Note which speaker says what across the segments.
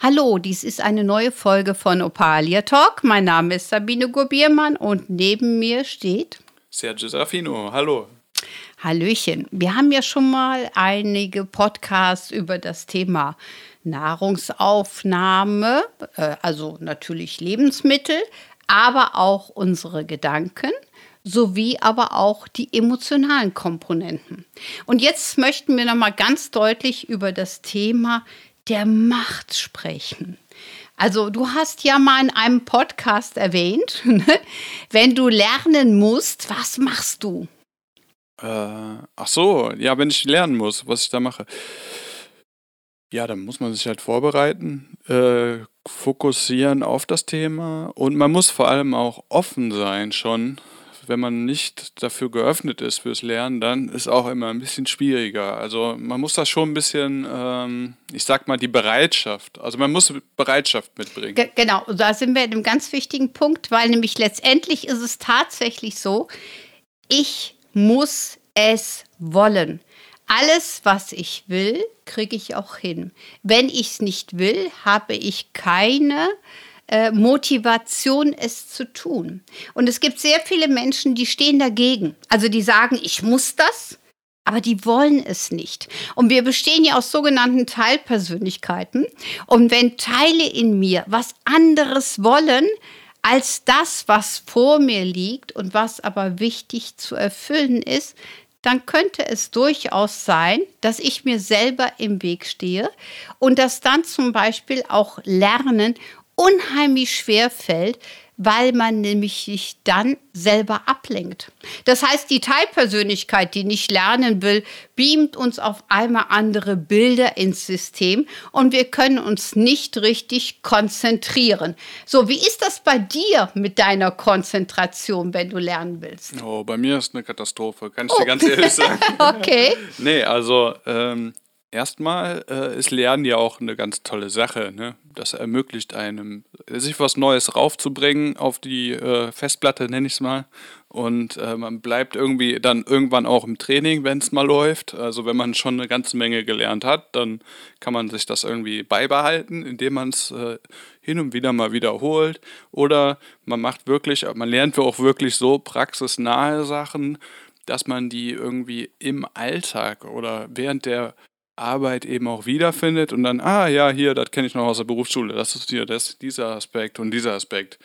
Speaker 1: Hallo, dies ist eine neue Folge von Opalia Talk. Mein Name ist Sabine Gurbiermann und neben mir steht
Speaker 2: Sergio Serafino. Hallo.
Speaker 1: Hallöchen. Wir haben ja schon mal einige Podcasts über das Thema Nahrungsaufnahme, äh, also natürlich Lebensmittel, aber auch unsere Gedanken sowie aber auch die emotionalen Komponenten. Und jetzt möchten wir noch mal ganz deutlich über das Thema der Macht sprechen. Also du hast ja mal in einem Podcast erwähnt, ne? wenn du lernen musst, was machst du?
Speaker 2: Äh, ach so, ja, wenn ich lernen muss, was ich da mache. Ja, dann muss man sich halt vorbereiten, äh, fokussieren auf das Thema und man muss vor allem auch offen sein schon wenn man nicht dafür geöffnet ist fürs Lernen, dann ist auch immer ein bisschen schwieriger. Also man muss da schon ein bisschen, ähm, ich sag mal, die Bereitschaft, also man muss Bereitschaft mitbringen.
Speaker 1: Ge genau, da sind wir in einem ganz wichtigen Punkt, weil nämlich letztendlich ist es tatsächlich so, ich muss es wollen. Alles, was ich will, kriege ich auch hin. Wenn ich es nicht will, habe ich keine äh, Motivation, es zu tun. Und es gibt sehr viele Menschen, die stehen dagegen. Also die sagen, ich muss das, aber die wollen es nicht. Und wir bestehen ja aus sogenannten Teilpersönlichkeiten. Und wenn Teile in mir was anderes wollen, als das, was vor mir liegt und was aber wichtig zu erfüllen ist, dann könnte es durchaus sein, dass ich mir selber im Weg stehe und dass dann zum Beispiel auch Lernen unheimlich schwer fällt, weil man nämlich sich dann selber ablenkt. Das heißt, die Teilpersönlichkeit, die nicht lernen will, beamt uns auf einmal andere Bilder ins System und wir können uns nicht richtig konzentrieren. So, wie ist das bei dir mit deiner Konzentration, wenn du lernen willst?
Speaker 2: Oh, bei mir ist eine Katastrophe, kann ich oh. dir ganz ehrlich sagen.
Speaker 1: okay.
Speaker 2: nee, also ähm, Erstmal äh, ist Lernen ja auch eine ganz tolle Sache. Ne? Das ermöglicht einem, sich was Neues raufzubringen auf die äh, Festplatte, nenne ich es mal. Und äh, man bleibt irgendwie dann irgendwann auch im Training, wenn es mal läuft. Also wenn man schon eine ganze Menge gelernt hat, dann kann man sich das irgendwie beibehalten, indem man es äh, hin und wieder mal wiederholt. Oder man macht wirklich, man lernt auch wirklich so praxisnahe Sachen, dass man die irgendwie im Alltag oder während der Arbeit eben auch wiederfindet und dann, ah ja, hier, das kenne ich noch aus der Berufsschule, das ist hier das, dieser Aspekt und dieser Aspekt.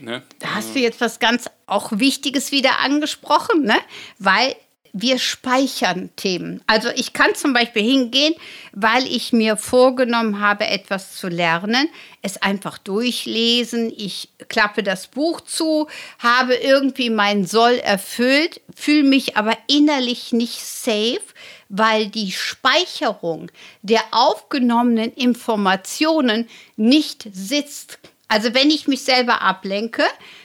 Speaker 1: Ne? Da hast du jetzt was ganz auch Wichtiges wieder angesprochen, ne? weil wir speichern Themen. Also ich kann zum Beispiel hingehen, weil ich mir vorgenommen habe, etwas zu lernen, es einfach durchlesen, ich klappe das Buch zu, habe irgendwie mein Soll erfüllt, fühle mich aber innerlich nicht safe, weil die Speicherung der aufgenommenen Informationen nicht sitzt. Also wenn ich mich selber ablenke,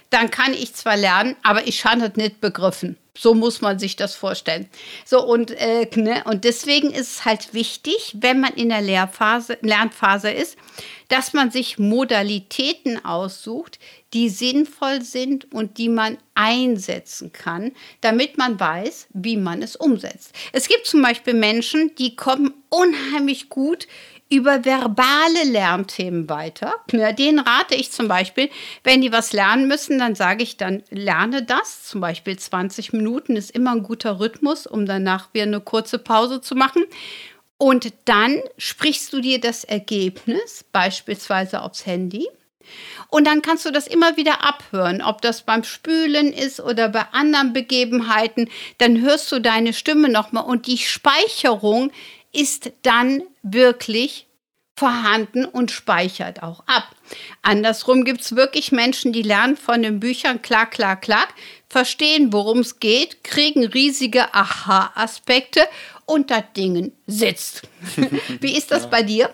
Speaker 1: dann kann ich zwar lernen, aber ich habe es nicht begriffen. So muss man sich das vorstellen. So und, äh, ne, und deswegen ist es halt wichtig, wenn man in der Lehrphase, Lernphase ist, dass man sich Modalitäten aussucht, die sinnvoll sind und die man einsetzen kann, damit man weiß, wie man es umsetzt. Es gibt zum Beispiel Menschen, die kommen unheimlich gut über verbale Lernthemen weiter. Ja, denen rate ich zum Beispiel, wenn die was lernen müssen, dann sage ich dann, lerne das. Zum Beispiel 20 Minuten ist immer ein guter Rhythmus, um danach wieder eine kurze Pause zu machen. Und dann sprichst du dir das Ergebnis beispielsweise aufs Handy. Und dann kannst du das immer wieder abhören, ob das beim Spülen ist oder bei anderen Begebenheiten. Dann hörst du deine Stimme nochmal und die Speicherung ist dann wirklich vorhanden und speichert auch ab. Andersrum gibt es wirklich Menschen, die lernen von den Büchern klack, klack, klack, verstehen, worum es geht, kriegen riesige Aha-Aspekte und das Ding sitzt. Wie ist das ja. bei dir?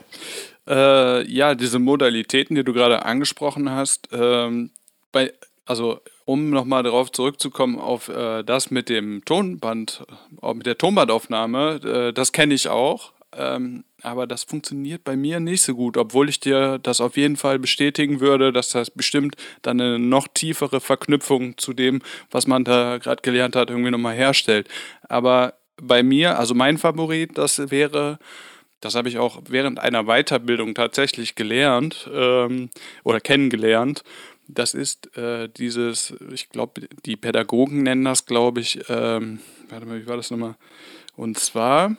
Speaker 2: Äh, ja, diese Modalitäten, die du gerade angesprochen hast, ähm, bei, also um nochmal darauf zurückzukommen, auf äh, das mit dem Tonband, äh, mit der Tonbandaufnahme, äh, das kenne ich auch. Ähm, aber das funktioniert bei mir nicht so gut, obwohl ich dir das auf jeden Fall bestätigen würde, dass das bestimmt dann eine noch tiefere Verknüpfung zu dem, was man da gerade gelernt hat, irgendwie nochmal herstellt. Aber bei mir, also mein Favorit, das wäre, das habe ich auch während einer Weiterbildung tatsächlich gelernt ähm, oder kennengelernt. Das ist äh, dieses, ich glaube, die Pädagogen nennen das, glaube ich, ähm, warte mal, wie war das nochmal? Und zwar,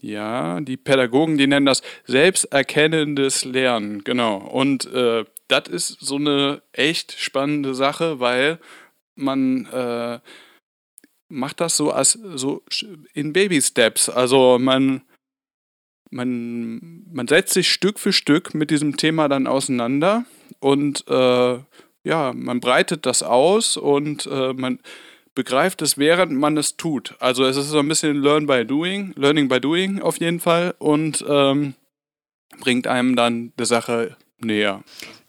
Speaker 2: ja, die Pädagogen, die nennen das selbsterkennendes Lernen, genau. Und äh, das ist so eine echt spannende Sache, weil man äh, macht das so als so in Baby Steps. Also man man man setzt sich Stück für Stück mit diesem Thema dann auseinander und äh, ja, man breitet das aus und äh, man begreift es, während man es tut. Also es ist so ein bisschen Learn by Doing, Learning by Doing auf jeden Fall und ähm, bringt einem dann der Sache näher.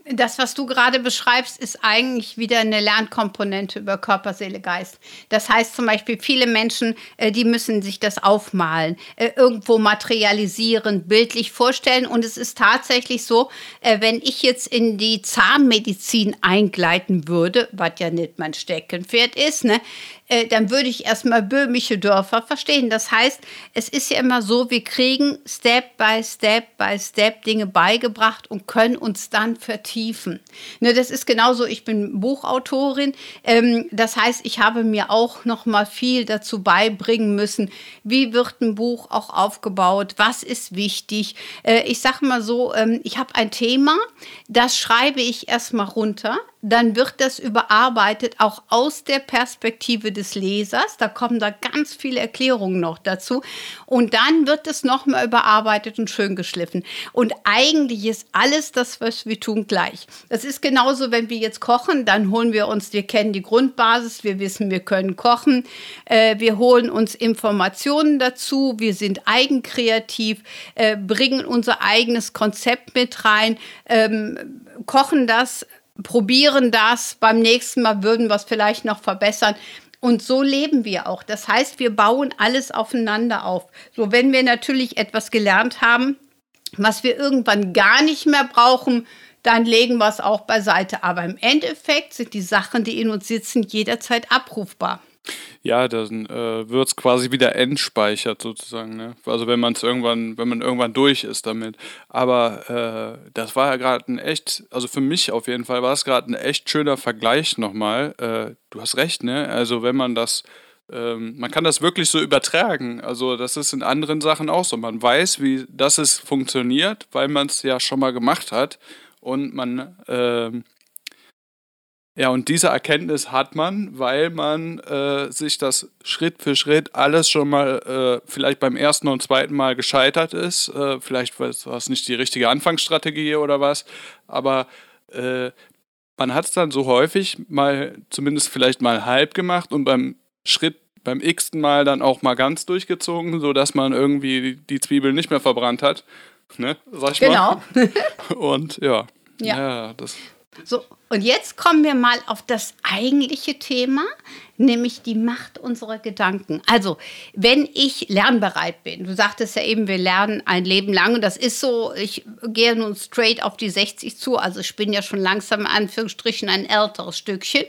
Speaker 1: Das, was du gerade beschreibst, ist eigentlich wieder eine Lernkomponente über Körper, Seele, Geist. Das heißt zum Beispiel, viele Menschen, äh, die müssen sich das aufmalen, äh, irgendwo materialisieren, bildlich vorstellen. Und es ist tatsächlich so, äh, wenn ich jetzt in die Zahnmedizin eingleiten würde, was ja nicht mein Steckenpferd ist, ne, dann würde ich erstmal böhmische Dörfer verstehen. Das heißt, es ist ja immer so, wir kriegen Step by Step by Step Dinge beigebracht und können uns dann vertiefen. Ne, das ist genauso, ich bin Buchautorin. Ähm, das heißt, ich habe mir auch noch mal viel dazu beibringen müssen, wie wird ein Buch auch aufgebaut, was ist wichtig. Äh, ich sage mal so, ähm, ich habe ein Thema, das schreibe ich erstmal runter dann wird das überarbeitet, auch aus der Perspektive des Lesers. Da kommen da ganz viele Erklärungen noch dazu. Und dann wird es nochmal überarbeitet und schön geschliffen. Und eigentlich ist alles das, was wir tun, gleich. Das ist genauso, wenn wir jetzt kochen, dann holen wir uns, wir kennen die Grundbasis, wir wissen, wir können kochen, äh, wir holen uns Informationen dazu, wir sind eigenkreativ, äh, bringen unser eigenes Konzept mit rein, ähm, kochen das probieren das, beim nächsten Mal würden wir es vielleicht noch verbessern. Und so leben wir auch. Das heißt, wir bauen alles aufeinander auf. So, wenn wir natürlich etwas gelernt haben, was wir irgendwann gar nicht mehr brauchen, dann legen wir es auch beiseite. Aber im Endeffekt sind die Sachen, die in uns sitzen, jederzeit abrufbar.
Speaker 2: Ja, dann äh, wird es quasi wieder entspeichert sozusagen. Ne? Also wenn man es irgendwann, wenn man irgendwann durch ist damit. Aber äh, das war ja gerade ein echt, also für mich auf jeden Fall war es gerade ein echt schöner Vergleich nochmal. Äh, du hast recht, ne? Also wenn man das ähm, man kann das wirklich so übertragen. Also das ist in anderen Sachen auch so. Man weiß, wie das es funktioniert, weil man es ja schon mal gemacht hat und man ähm, ja, und diese Erkenntnis hat man, weil man äh, sich das Schritt für Schritt alles schon mal äh, vielleicht beim ersten und zweiten Mal gescheitert ist. Äh, vielleicht war es nicht die richtige Anfangsstrategie oder was, aber äh, man hat es dann so häufig mal, zumindest vielleicht mal halb gemacht und beim Schritt beim x-ten Mal dann auch mal ganz durchgezogen, sodass man irgendwie die Zwiebeln nicht mehr verbrannt hat. Ne, sag ich
Speaker 1: genau.
Speaker 2: mal. Genau. Und ja. Ja. ja, das
Speaker 1: so, und jetzt kommen wir mal auf das eigentliche Thema, nämlich die Macht unserer Gedanken. Also, wenn ich lernbereit bin, du sagtest ja eben, wir lernen ein Leben lang und das ist so, ich gehe nun straight auf die 60 zu, also ich bin ja schon langsam in Anführungsstrichen ein älteres Stückchen.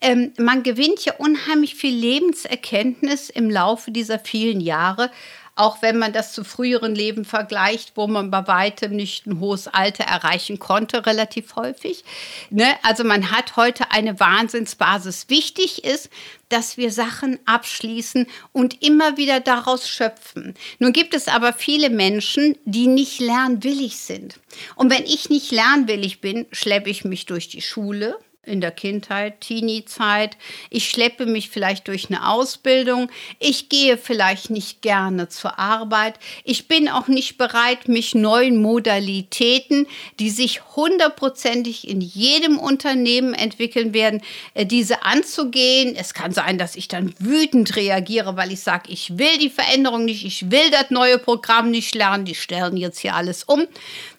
Speaker 1: Ähm, man gewinnt ja unheimlich viel Lebenserkenntnis im Laufe dieser vielen Jahre auch wenn man das zu früheren Leben vergleicht, wo man bei weitem nicht ein hohes Alter erreichen konnte, relativ häufig. Ne? Also man hat heute eine Wahnsinnsbasis. Wichtig ist, dass wir Sachen abschließen und immer wieder daraus schöpfen. Nun gibt es aber viele Menschen, die nicht lernwillig sind. Und wenn ich nicht lernwillig bin, schleppe ich mich durch die Schule, in der Kindheit, Teenie-Zeit. Ich schleppe mich vielleicht durch eine Ausbildung. Ich gehe vielleicht nicht gerne zur Arbeit. Ich bin auch nicht bereit, mich neuen Modalitäten, die sich hundertprozentig in jedem Unternehmen entwickeln werden, äh, diese anzugehen. Es kann sein, dass ich dann wütend reagiere, weil ich sage, ich will die Veränderung nicht, ich will das neue Programm nicht lernen, die stellen jetzt hier alles um.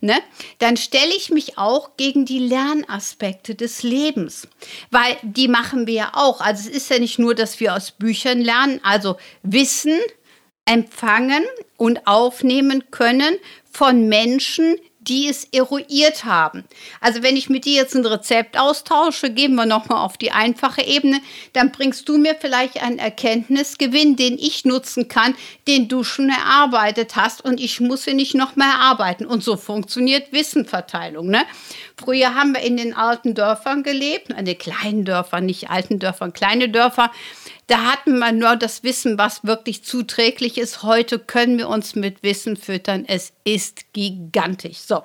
Speaker 1: Ne? Dann stelle ich mich auch gegen die Lernaspekte des Lebens Lebens. Weil die machen wir ja auch. Also es ist ja nicht nur, dass wir aus Büchern lernen. Also Wissen empfangen und aufnehmen können von Menschen, die es eruiert haben. Also wenn ich mit dir jetzt ein Rezept austausche, gehen wir nochmal auf die einfache Ebene, dann bringst du mir vielleicht einen Erkenntnisgewinn, den ich nutzen kann, den du schon erarbeitet hast und ich muss ihn nicht noch mehr erarbeiten. Und so funktioniert Wissenverteilung. Ne? Früher haben wir in den alten Dörfern gelebt, in den kleinen Dörfern, nicht alten Dörfern, kleine Dörfer. Da hatten wir nur das Wissen, was wirklich zuträglich ist. Heute können wir uns mit Wissen füttern. Es ist gigantisch. So,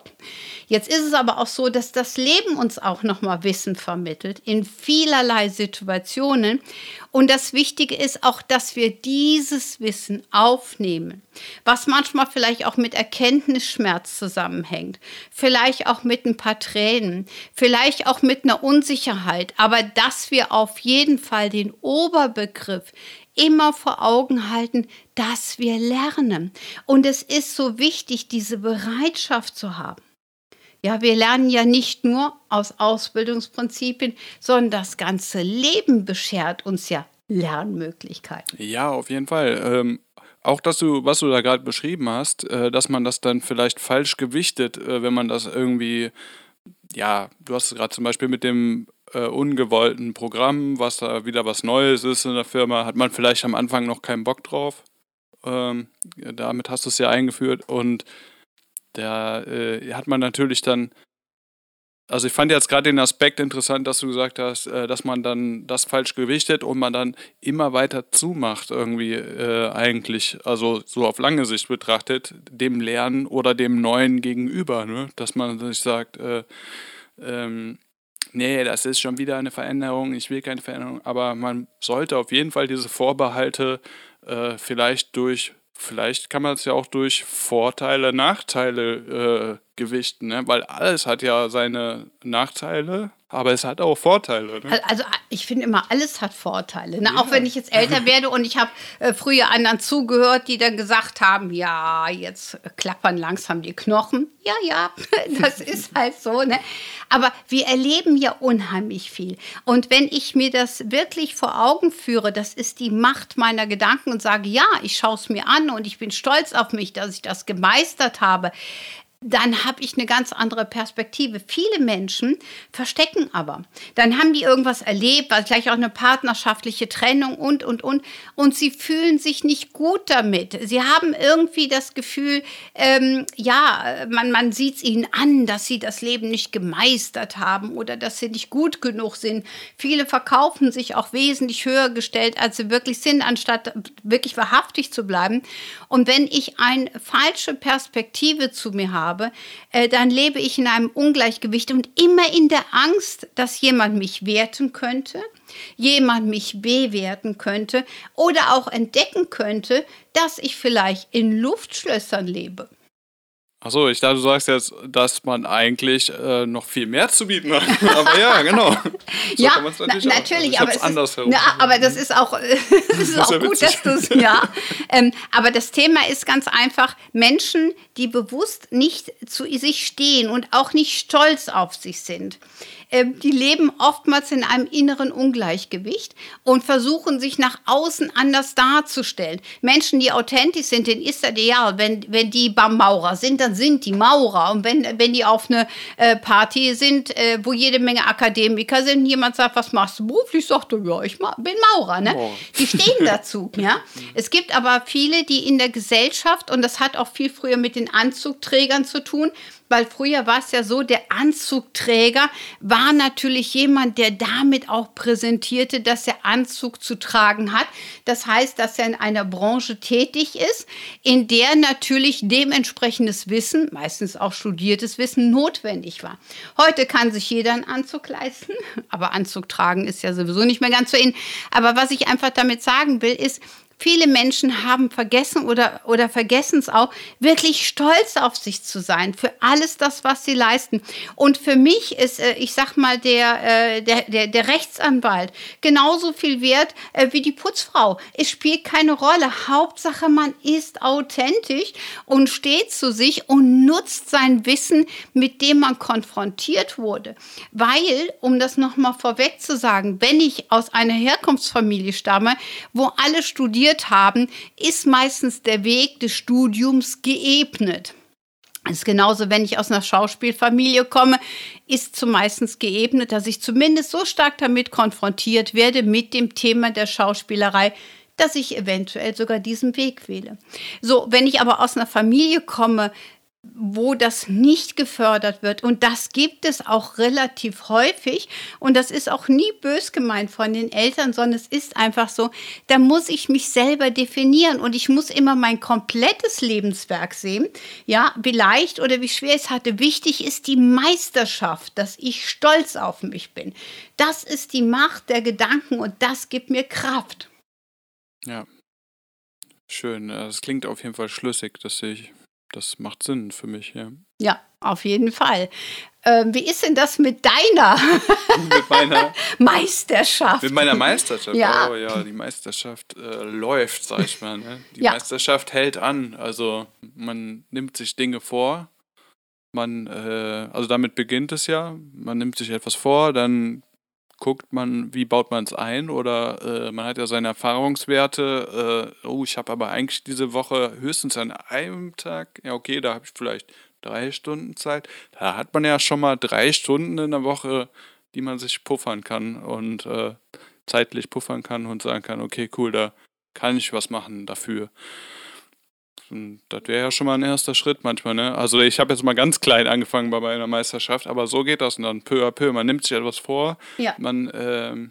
Speaker 1: jetzt ist es aber auch so, dass das Leben uns auch nochmal Wissen vermittelt in vielerlei Situationen. Und das Wichtige ist auch, dass wir dieses Wissen aufnehmen, was manchmal vielleicht auch mit Erkenntnisschmerz zusammenhängt, vielleicht auch mit ein paar Tränen, vielleicht auch mit einer Unsicherheit, aber dass wir auf jeden Fall den Oberbegriff immer vor Augen halten, dass wir lernen. Und es ist so wichtig, diese Bereitschaft zu haben. Ja, wir lernen ja nicht nur aus Ausbildungsprinzipien, sondern das ganze Leben beschert uns ja Lernmöglichkeiten.
Speaker 2: Ja, auf jeden Fall. Ähm, auch dass du, was du da gerade beschrieben hast, äh, dass man das dann vielleicht falsch gewichtet, äh, wenn man das irgendwie, ja, du hast es gerade zum Beispiel mit dem äh, ungewollten Programm, was da wieder was Neues ist in der Firma, hat man vielleicht am Anfang noch keinen Bock drauf. Ähm, damit hast du es ja eingeführt und da äh, hat man natürlich dann, also ich fand jetzt gerade den Aspekt interessant, dass du gesagt hast, äh, dass man dann das falsch gewichtet und man dann immer weiter zumacht irgendwie äh, eigentlich, also so auf lange Sicht betrachtet, dem Lernen oder dem Neuen gegenüber, ne? dass man sich sagt, äh, ähm, nee, das ist schon wieder eine Veränderung, ich will keine Veränderung, aber man sollte auf jeden Fall diese Vorbehalte äh, vielleicht durch vielleicht kann man es ja auch durch Vorteile, Nachteile äh, gewichten, ne? weil alles hat ja seine Nachteile, aber es hat auch Vorteile.
Speaker 1: Ne? Also ich finde immer, alles hat Vorteile. Ne? Ja. Auch wenn ich jetzt älter werde und ich habe äh, früher anderen zugehört, die dann gesagt haben, ja, jetzt klappern langsam die Knochen. Ja, ja, das ist halt so. Ne? Aber wir erleben ja unheimlich viel. Und wenn ich mir das wirklich vor Augen führe, das ist die Macht meiner Gedanken und sage, ja, ich schaue es mir an und ich bin stolz auf mich, dass ich das gemeistert habe dann habe ich eine ganz andere Perspektive. Viele Menschen verstecken aber. Dann haben die irgendwas erlebt, weil gleich auch eine partnerschaftliche Trennung und, und, und. Und sie fühlen sich nicht gut damit. Sie haben irgendwie das Gefühl, ähm, ja, man, man sieht es ihnen an, dass sie das Leben nicht gemeistert haben oder dass sie nicht gut genug sind. Viele verkaufen sich auch wesentlich höher gestellt, als sie wirklich sind, anstatt wirklich wahrhaftig zu bleiben. Und wenn ich eine falsche Perspektive zu mir habe, habe, äh, dann lebe ich in einem Ungleichgewicht und immer in der Angst, dass jemand mich werten könnte, jemand mich bewerten könnte oder auch entdecken könnte, dass ich vielleicht in Luftschlössern lebe.
Speaker 2: Achso, ich dachte, du sagst jetzt, dass man eigentlich äh, noch viel mehr zu bieten hat. aber ja, genau.
Speaker 1: So ja, natürlich, na, natürlich aber, ist, na, aber das ist auch, das ist auch gut, dass du es, ja. Ähm, aber das Thema ist ganz einfach, Menschen, die bewusst nicht zu sich stehen und auch nicht stolz auf sich sind, die leben oftmals in einem inneren Ungleichgewicht und versuchen sich nach außen anders darzustellen. Menschen, die authentisch sind, denen ist das ideal. Wenn, wenn die beim Maurer sind, dann sind die Maurer. Und wenn, wenn die auf eine äh, Party sind, äh, wo jede Menge Akademiker sind, jemand sagt, was machst du beruflich? Sagt er, ja, ich bin Maurer. Ne? Die stehen dazu. ja? Es gibt aber viele, die in der Gesellschaft, und das hat auch viel früher mit den Anzugträgern zu tun, weil früher war es ja so, der Anzugträger war natürlich jemand, der damit auch präsentierte, dass er Anzug zu tragen hat. Das heißt, dass er in einer Branche tätig ist, in der natürlich dementsprechendes Wissen, meistens auch studiertes Wissen, notwendig war. Heute kann sich jeder einen Anzug leisten, aber Anzug tragen ist ja sowieso nicht mehr ganz so in. Aber was ich einfach damit sagen will, ist, Viele Menschen haben vergessen oder, oder vergessen es auch, wirklich stolz auf sich zu sein für alles das, was sie leisten. Und für mich ist, äh, ich sag mal, der, äh, der, der, der Rechtsanwalt genauso viel wert äh, wie die Putzfrau. Es spielt keine Rolle. Hauptsache, man ist authentisch und steht zu sich und nutzt sein Wissen, mit dem man konfrontiert wurde. Weil, um das nochmal vorweg zu sagen, wenn ich aus einer Herkunftsfamilie stamme, wo alle studieren, studiert haben, ist meistens der Weg des Studiums geebnet. Das ist genauso, wenn ich aus einer Schauspielfamilie komme, ist zumeistens geebnet, dass ich zumindest so stark damit konfrontiert werde mit dem Thema der Schauspielerei, dass ich eventuell sogar diesen Weg wähle. So, wenn ich aber aus einer Familie komme, wo das nicht gefördert wird. Und das gibt es auch relativ häufig. Und das ist auch nie bös gemeint von den Eltern, sondern es ist einfach so, da muss ich mich selber definieren und ich muss immer mein komplettes Lebenswerk sehen. Ja, wie leicht oder wie schwer es hatte. Wichtig ist die Meisterschaft, dass ich stolz auf mich bin. Das ist die Macht der Gedanken und das gibt mir Kraft.
Speaker 2: Ja. Schön. Es klingt auf jeden Fall schlüssig, dass ich das macht Sinn für mich, ja.
Speaker 1: Ja, auf jeden Fall. Ähm, wie ist denn das mit deiner
Speaker 2: mit meiner
Speaker 1: Meisterschaft?
Speaker 2: Mit meiner Meisterschaft.
Speaker 1: Ja.
Speaker 2: Oh ja, die Meisterschaft äh, läuft, sag ich mal. Ne? Die
Speaker 1: Ja.
Speaker 2: Meisterschaft hält an. Also man nimmt sich Dinge vor. Man, äh, also damit beginnt es ja. Man nimmt sich etwas vor, dann guckt man, wie baut man es ein oder äh, man hat ja seine Erfahrungswerte. Äh, oh, ich habe aber eigentlich diese Woche höchstens an einem Tag, ja okay, da habe ich vielleicht drei Stunden Zeit. Da hat man ja schon mal drei Stunden in der Woche, die man sich puffern kann und äh, zeitlich puffern kann und sagen kann, okay, cool, da kann ich was machen dafür. Und das wäre ja schon mal ein erster Schritt manchmal, ne? Also ich habe jetzt mal ganz klein angefangen bei meiner Meisterschaft, aber so geht das und dann peu à peu. Man nimmt sich etwas vor,
Speaker 1: Ja.
Speaker 2: man, ähm,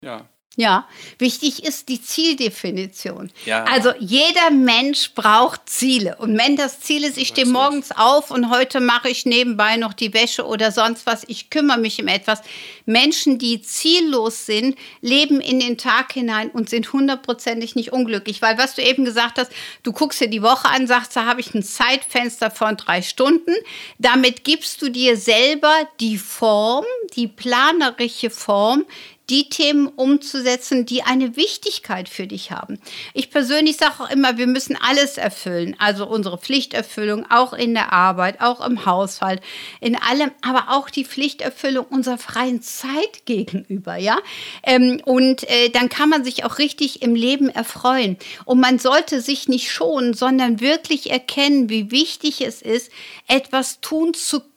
Speaker 2: ja.
Speaker 1: Ja, wichtig ist die Zieldefinition.
Speaker 2: Ja.
Speaker 1: Also jeder Mensch braucht Ziele. Und wenn das Ziel ist, ich stehe morgens auf und heute mache ich nebenbei noch die Wäsche oder sonst was, ich kümmere mich um etwas. Menschen, die ziellos sind, leben in den Tag hinein und sind hundertprozentig nicht unglücklich. Weil was du eben gesagt hast, du guckst dir die Woche an, sagst, da habe ich ein Zeitfenster von drei Stunden. Damit gibst du dir selber die Form, die planerische Form, die Themen umzusetzen, die eine Wichtigkeit für dich haben. Ich persönlich sage auch immer, wir müssen alles erfüllen. Also unsere Pflichterfüllung, auch in der Arbeit, auch im Haushalt, in allem, aber auch die Pflichterfüllung unserer freien Zeit gegenüber, ja. Ähm, und äh, dann kann man sich auch richtig im Leben erfreuen. Und man sollte sich nicht schonen, sondern wirklich erkennen, wie wichtig es ist, etwas tun zu können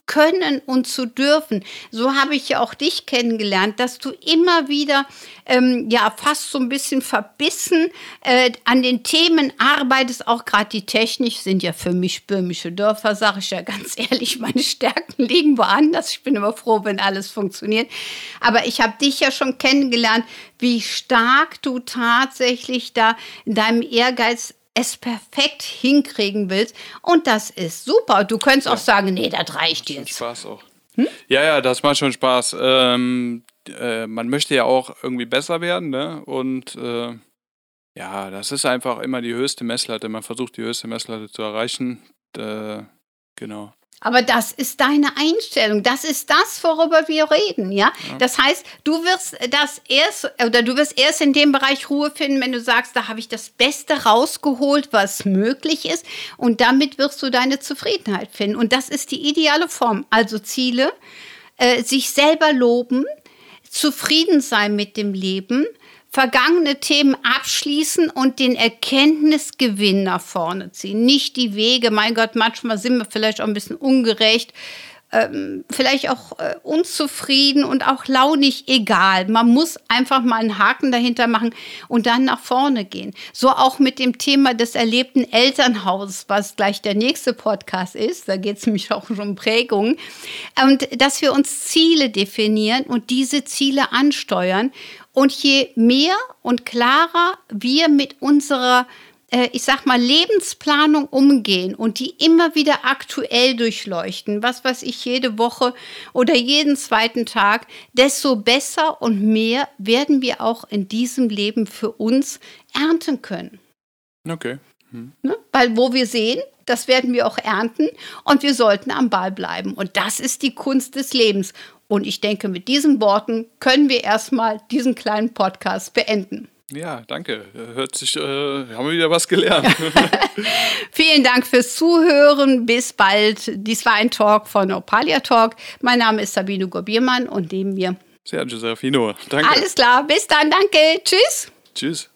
Speaker 1: und zu dürfen. So habe ich ja auch dich kennengelernt, dass du immer wieder ähm, ja fast so ein bisschen verbissen äh, an den Themen arbeitest. Auch gerade die Technik sind ja für mich böhmische Dörfer, sage ich ja ganz ehrlich. Meine Stärken liegen woanders. Ich bin immer froh, wenn alles funktioniert. Aber ich habe dich ja schon kennengelernt, wie stark du tatsächlich da in deinem Ehrgeiz es perfekt hinkriegen willst. Und das ist super. Du könntest auch sagen, nee, das reicht jetzt.
Speaker 2: Spaß auch. Ja, ja, das macht schon Spaß. Ähm, äh, man möchte ja auch irgendwie besser werden, ne? Und äh, ja, das ist einfach immer die höchste Messlatte. Man versucht die höchste Messlatte zu erreichen. Äh, genau.
Speaker 1: Aber das ist deine Einstellung. Das ist das, worüber wir reden, ja? Das heißt, du wirst das erst oder du wirst erst in dem Bereich Ruhe finden, wenn du sagst, da habe ich das Beste rausgeholt, was möglich ist. Und damit wirst du deine Zufriedenheit finden. Und das ist die ideale Form. Also Ziele, äh, sich selber loben, zufrieden sein mit dem Leben, vergangene Themen abschließen und den Erkenntnisgewinn nach vorne ziehen. Nicht die Wege. Mein Gott, manchmal sind wir vielleicht auch ein bisschen ungerecht, ähm, vielleicht auch äh, unzufrieden und auch launig egal. Man muss einfach mal einen Haken dahinter machen und dann nach vorne gehen. So auch mit dem Thema des erlebten Elternhauses, was gleich der nächste Podcast ist. Da geht es nämlich auch um Prägungen. Und dass wir uns Ziele definieren und diese Ziele ansteuern. Und je mehr und klarer wir mit unserer ich sag mal, Lebensplanung umgehen und die immer wieder aktuell durchleuchten, was weiß ich, jede Woche oder jeden zweiten Tag, desto besser und mehr werden wir auch in diesem Leben für uns ernten können.
Speaker 2: Okay.
Speaker 1: Ne? Weil wo wir sehen, das werden wir auch ernten und wir sollten am Ball bleiben. Und das ist die Kunst des Lebens. Und ich denke, mit diesen Worten können wir erstmal diesen kleinen Podcast beenden.
Speaker 2: Ja, danke. Hört sich, äh, haben wir wieder was gelernt.
Speaker 1: Vielen Dank fürs Zuhören. Bis bald. Dies war ein Talk von Opalia Talk. Mein Name ist Sabine Gorbiermann und neben mir.
Speaker 2: Sehr Giuseppino. Danke.
Speaker 1: Alles klar. Bis dann. Danke. Tschüss.
Speaker 2: Tschüss.